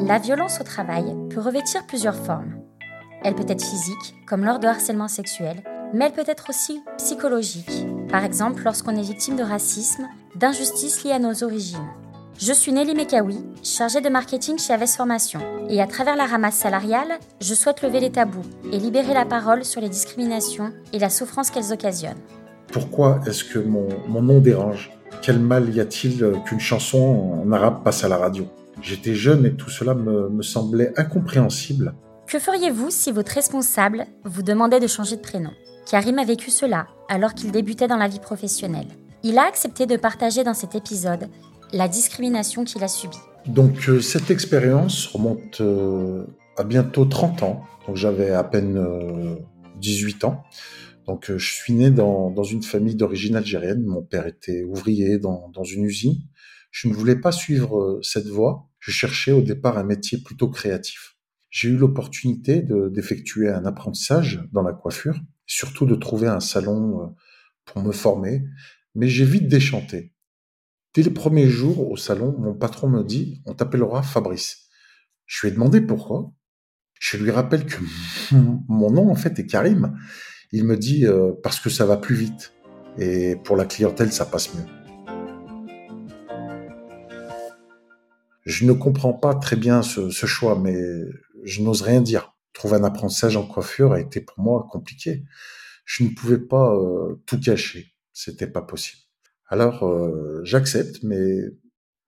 La violence au travail peut revêtir plusieurs formes. Elle peut être physique, comme lors de harcèlement sexuel, mais elle peut être aussi psychologique, par exemple lorsqu'on est victime de racisme, d'injustices liées à nos origines. Je suis Nelly Mekawi, chargée de marketing chez Aves Formation, et à travers la ramasse salariale, je souhaite lever les tabous et libérer la parole sur les discriminations et la souffrance qu'elles occasionnent. Pourquoi est-ce que mon, mon nom dérange? Quel mal y a-t-il qu'une chanson en arabe passe à la radio? J'étais jeune et tout cela me, me semblait incompréhensible. Que feriez-vous si votre responsable vous demandait de changer de prénom? Karim a vécu cela alors qu'il débutait dans la vie professionnelle. Il a accepté de partager dans cet épisode la discrimination qu'il a subie. Donc euh, cette expérience remonte euh, à bientôt 30 ans. Donc j'avais à peine euh, 18 ans. Donc euh, je suis né dans, dans une famille d'origine algérienne. Mon père était ouvrier dans, dans une usine. Je ne voulais pas suivre euh, cette voie. Je cherchais au départ un métier plutôt créatif. J'ai eu l'opportunité de- d'effectuer un apprentissage dans la coiffure, surtout de trouver un salon euh, pour me former, mais j'ai vite déchanté. Dès les premiers jours au salon, mon patron me dit On t'appellera Fabrice. Je lui ai demandé pourquoi. Je lui rappelle que mon nom, en fait, est Karim. Il me dit euh, Parce que ça va plus vite. Et pour la clientèle, ça passe mieux. Je ne comprends pas très bien ce, ce choix, mais je n'ose rien dire. Trouver un apprentissage en coiffure a été pour moi compliqué. Je ne pouvais pas euh, tout cacher. C'était pas possible. Alors, euh, j'accepte, mais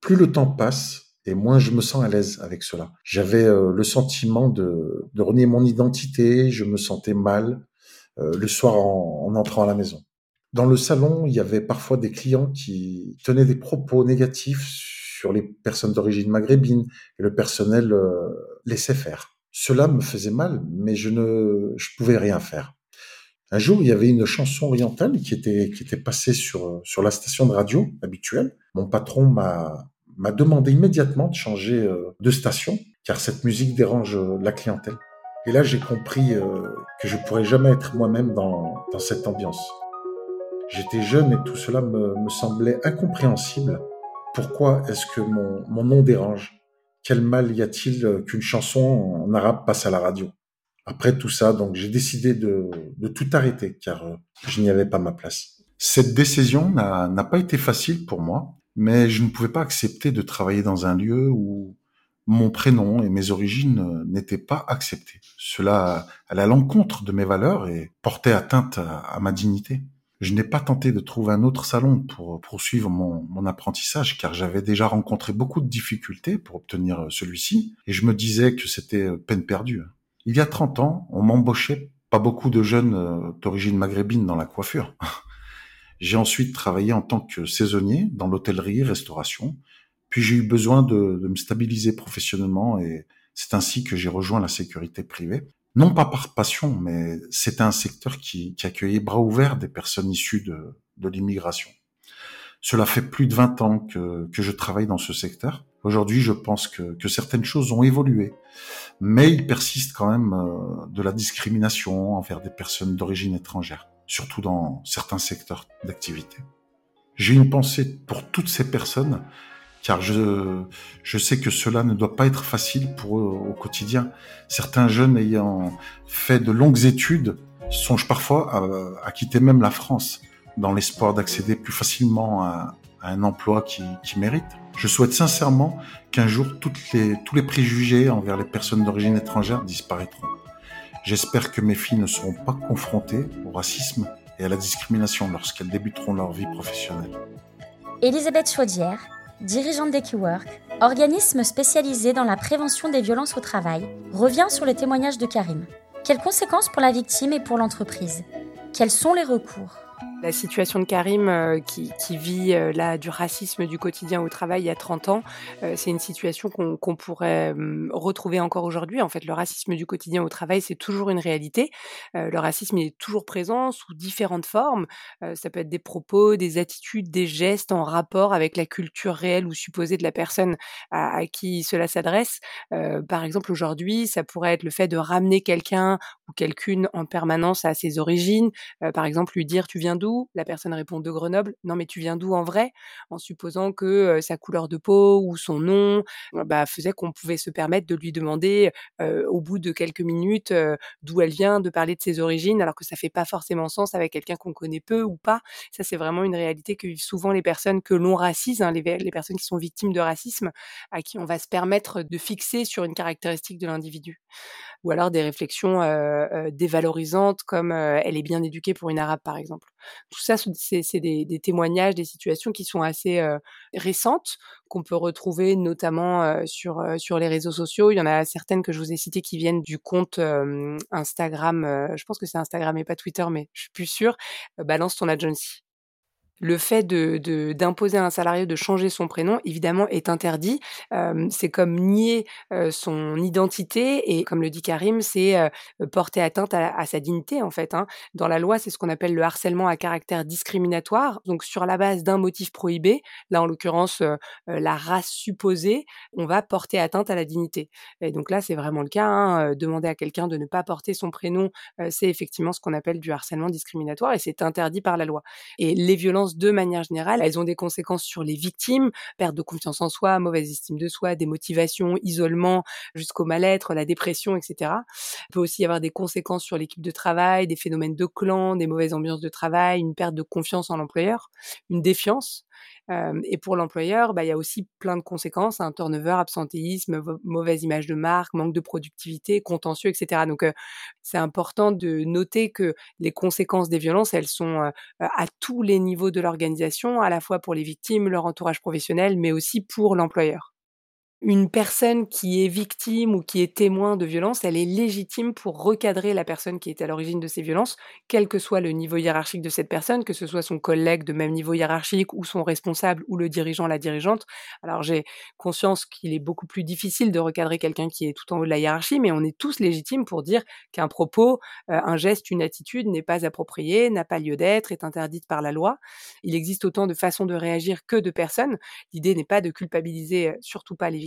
plus le temps passe et moins je me sens à l'aise avec cela. J'avais euh, le sentiment de, de renier mon identité, je me sentais mal le soir en entrant à la maison. Dans le salon, il y avait parfois des clients qui tenaient des propos négatifs sur les personnes d'origine maghrébine et le personnel euh, laissait faire. Cela me faisait mal, mais je ne je pouvais rien faire. Un jour, il y avait une chanson orientale qui était, qui était passée sur, sur la station de radio habituelle. Mon patron m'a, m'a demandé immédiatement de changer euh, de station, car cette musique dérange euh, la clientèle. Et là, j'ai compris que je pourrais jamais être moi-même dans, dans cette ambiance. J'étais jeune et tout cela me, me semblait incompréhensible. Pourquoi est-ce que mon, nom dérange? Quel mal y a-t-il qu'une chanson en arabe passe à la radio? Après tout ça, donc j'ai décidé de, tout arrêter car euh, je n'y avais pas ma place. Cette décision n'a pas été facile pour moi, mais je ne pouvais pas accepter de travailler dans un lieu où mon prénom et mes origines euh, n'étaient pas acceptés. Cela allait à l'encontre de mes valeurs et portait atteinte à ma dignité. Je n'ai pas tenté de trouver un autre salon pour poursuivre mon, mon apprentissage car j'avais déjà rencontré beaucoup de difficultés pour obtenir celui-ci et je me disais que c'était peine perdue. Il y a 30 ans, on m'embauchait pas beaucoup de jeunes euh, d'origine maghrébine dans la coiffure. J'ai ensuite travaillé en tant que saisonnier dans l'hôtellerie-restauration, puis j'ai eu besoin de, de, me stabiliser professionnellement et c'est ainsi que j'ai rejoint la sécurité privée. Non pas par passion, mais c'était un secteur qui, qui, accueillait bras ouverts des personnes issues de, de l'immigration. Cela fait plus de 20 ans que, que je travaille dans ce secteur. Aujourd'hui, je pense que, que, certaines choses ont évolué, mais il persiste quand même euh, de la discrimination envers des personnes d'origine étrangère, surtout dans certains secteurs d'activité. J'ai une pensée pour toutes ces personnes, car je, je sais que cela ne doit pas être facile pour eux au quotidien. Certains jeunes ayant fait de longues études songent parfois à, quitter même la France dans l'espoir d'accéder plus facilement à, à un emploi qui, qui mérite. Je souhaite sincèrement qu'un jour toutes les, tous les préjugés envers les personnes d'origine étrangère disparaîtront. J'espère que mes filles ne seront pas confrontées au racisme et à la discrimination lorsqu'elles débuteront leur vie professionnelle. Elisabeth Chaudière, dirigeante d'Equiwork, organisme spécialisé dans la prévention des violences au travail, revient sur le témoignage de Karim. Quelles conséquences pour la victime et pour l'entreprise? Quels sont les recours? La situation de Karim euh, qui, vit euh, là du racisme du quotidien au travail il y a 30 ans, euh, c'est une situation qu'on qu pourrait hum, retrouver encore aujourd'hui. En fait, le racisme du quotidien au travail, c'est toujours une réalité. Le racisme est toujours présent sous différentes formes. Ça peut être des propos, des attitudes, des gestes en rapport avec la culture réelle ou supposée de la personne à, à qui cela s'adresse. Par exemple, aujourd'hui, ça pourrait être le fait de ramener quelqu'un ou quelqu'une en permanence à ses origines. par exemple, lui dire tu viens d'où? La personne répond de Grenoble. Non, mais tu viens d'où en vrai? En supposant que sa couleur de peau ou son nom bah, faisait qu'on pouvait se permettre de lui demander au bout de quelques minutes d'où elle vient, de parler de ses origines, alors que ça fait pas forcément sens avec quelqu'un qu'on connaît peu ou pas. Ça, c'est vraiment une réalité que vivent souvent les personnes que l'on racise, hein, les, les personnes qui sont victimes de racisme, à qui on va se permettre de fixer sur une caractéristique de l'individu ou alors des réflexions dévalorisantes comme elle est bien éduquée pour une arabe par exemple. Tout ça, c'est des, témoignages, des situations qui sont assez récentes, qu'on peut retrouver notamment sur, sur les réseaux sociaux. Il y en a certaines que je vous ai citées qui viennent du compte Instagram, je pense que c'est Instagram et pas Twitter, mais je suis plus sûre, Balance ton agency le fait de d'imposer à un salarié de changer son prénom, évidemment, est interdit. c'est comme nier son identité et, comme le dit Karim, c'est porter atteinte à, sa dignité, en fait. Hein. Dans la loi, c'est ce qu'on appelle le harcèlement à caractère discriminatoire. Donc, sur la base d'un motif prohibé, là, en l'occurrence, la race supposée, on va porter atteinte à la dignité. Et donc là, c'est vraiment le cas. Hein. Demander à quelqu'un de ne pas porter son prénom, c'est effectivement ce qu'on appelle du harcèlement discriminatoire et c'est interdit par la loi. Et les violences de manière générale, elles ont des conséquences sur les victimes, perte de confiance en soi, mauvaise estime de soi, démotivation, isolement, jusqu'au mal-être, la dépression, etc. Il peut aussi y avoir des conséquences sur l'équipe de travail, des phénomènes de clan, des mauvaises ambiances de travail, une perte de confiance en l'employeur, une défiance et pour l'employeur, bah, il y a aussi plein de conséquences, un hein, turnover, absentéisme, mauvaise image de marque, manque de productivité, contentieux, etc. Donc c'est important de noter que les conséquences des violences, elles sont à tous les niveaux de l'organisation, à la fois pour les victimes, leur entourage professionnel, mais aussi pour l'employeur une personne qui est victime ou qui est témoin de violence, elle est légitime pour recadrer la personne qui est à l'origine de ces violences, quel que soit le niveau hiérarchique de cette personne, que ce soit son collègue de même niveau hiérarchique ou son responsable ou le dirigeant, la dirigeante. Alors j'ai conscience qu'il est beaucoup plus difficile de recadrer quelqu'un qui est tout en haut de la hiérarchie, mais on est tous légitimes pour dire qu'un propos, euh, un geste, une attitude n'est pas approprié, n'a pas lieu d'être, est interdite par la loi. Il existe autant de façons de réagir que de personnes. L'idée n'est pas de culpabiliser euh, surtout pas les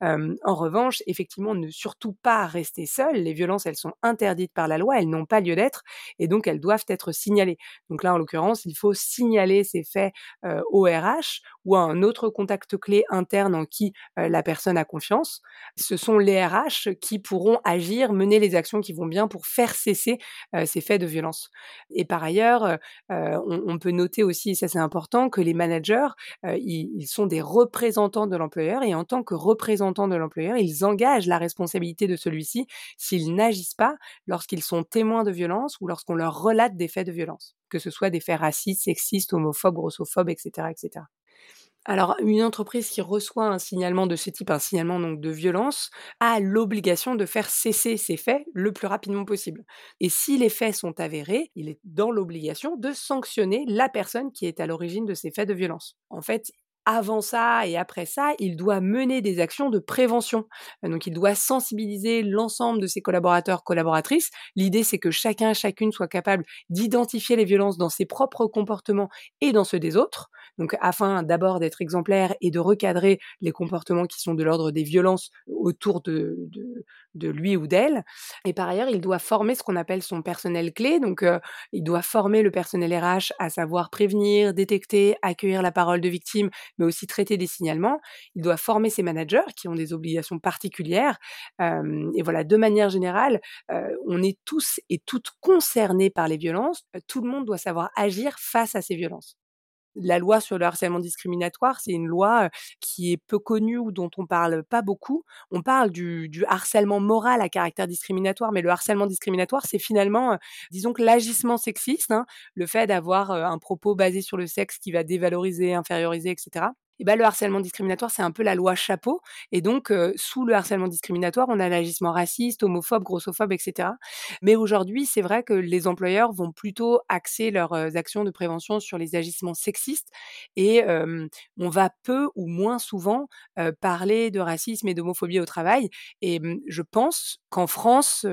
en revanche, effectivement, ne surtout pas rester seul. Les violences, elles sont interdites par la loi, elles n'ont pas lieu d'être et donc elles doivent être signalées. Donc là, en l'occurrence, il faut signaler ces faits au RH ou à un autre contact clé interne en qui la personne a confiance. Ce sont les RH qui pourront agir, mener les actions qui vont bien pour faire cesser ces faits de violence. Et par ailleurs, on, peut noter aussi, et ça c'est important, que les managers, ils, ils sont des représentants de l'employeur et en tant que représentants de l'employeur, ils engagent la responsabilité de celui-ci s'ils n'agissent pas lorsqu'ils sont témoins de violence ou lorsqu'on leur relate des faits de violence, que ce soit des faits racistes, sexistes, homophobes, grossophobes, etc., etc. Alors, une entreprise qui reçoit un signalement de ce type, un signalement donc de violence, a l'obligation de faire cesser ces faits le plus rapidement possible. Et si les faits sont avérés, il est dans l'obligation de sanctionner la personne qui est à l'origine de ces faits de violence. En fait, avant ça et après ça, il doit mener des actions de prévention. Euh, donc il doit sensibiliser l'ensemble de ses collaborateurs, collaboratrices. L'idée, c'est que chacun, chacune soit capable d'identifier les violences dans ses propres comportements et dans ceux des autres. Donc afin d'abord d'être exemplaire et de recadrer les comportements qui sont de l'ordre des violences autour de, de, lui ou d'elle. Et par ailleurs, il doit former ce qu'on appelle son personnel clé. Donc, euh, il doit former le personnel RH à savoir prévenir, détecter, accueillir la parole de victime, mais aussi traiter des signalements. Il doit former ses managers qui ont des obligations particulières. Et voilà, de manière générale, on est tous et toutes concernés par les violences. Tout le monde doit savoir agir face à ces violences la loi sur le harcèlement discriminatoire, c'est une loi qui est peu connue ou dont on parle pas beaucoup. On parle du, harcèlement moral à caractère discriminatoire, mais le harcèlement discriminatoire, c'est finalement, disons l'agissement sexiste, hein, le fait d'avoir un propos basé sur le sexe qui va dévaloriser, inférioriser, etc et ben, le harcèlement discriminatoire, c'est un peu la loi chapeau. Et donc, sous le harcèlement discriminatoire, on a l'agissement raciste, homophobe, grossophobe, etc. Mais aujourd'hui, c'est vrai que les employeurs vont plutôt axer leurs actions de prévention sur les agissements sexistes et on va peu ou moins souvent parler de racisme et d'homophobie au travail. Et je pense qu'en France,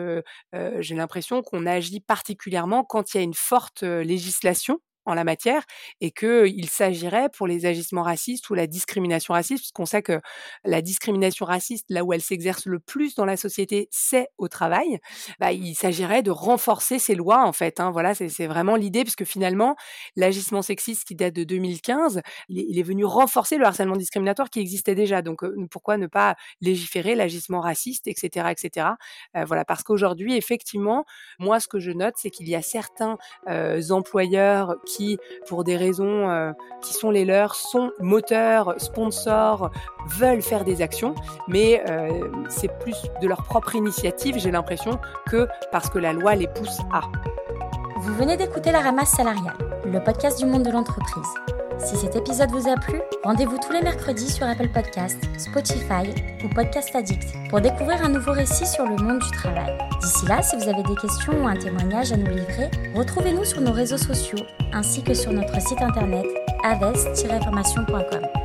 j'ai l'impression qu'on agit particulièrement quand il y a une forte législation en la matière et qu'il s'agirait pour les agissements racistes ou la discrimination raciste, puisqu'on sait que la discrimination raciste, là où elle s'exerce le plus dans la société, c'est au travail. Bah, il s'agirait de renforcer ces lois, en fait. Hein. Voilà, c'est vraiment l'idée, puisque finalement, l'agissement sexiste qui date de 2015, il est, venu renforcer le harcèlement discriminatoire qui existait déjà. Donc, euh, pourquoi ne pas légiférer l'agissement raciste, etc., etc. Euh, voilà, parce qu'aujourd'hui, effectivement, moi, ce que je note, c'est qu'il y a certains euh, employeurs pour des raisons euh, qui sont les leurs, sont moteurs, sponsors, veulent faire des actions, mais euh, c'est plus de leur propre initiative, j'ai l'impression, que parce que la loi les pousse à. Vous venez d'écouter La Ramasse salariale, le podcast du monde de l'entreprise. Si cet épisode vous a plu, rendez-vous tous les mercredis sur Apple Podcasts, Spotify ou Podcast Addict pour découvrir un nouveau récit sur le monde du travail. D'ici là, si vous avez des questions ou un témoignage à nous livrer, retrouvez-nous sur nos réseaux sociaux ainsi que sur notre site internet aves-formation.com.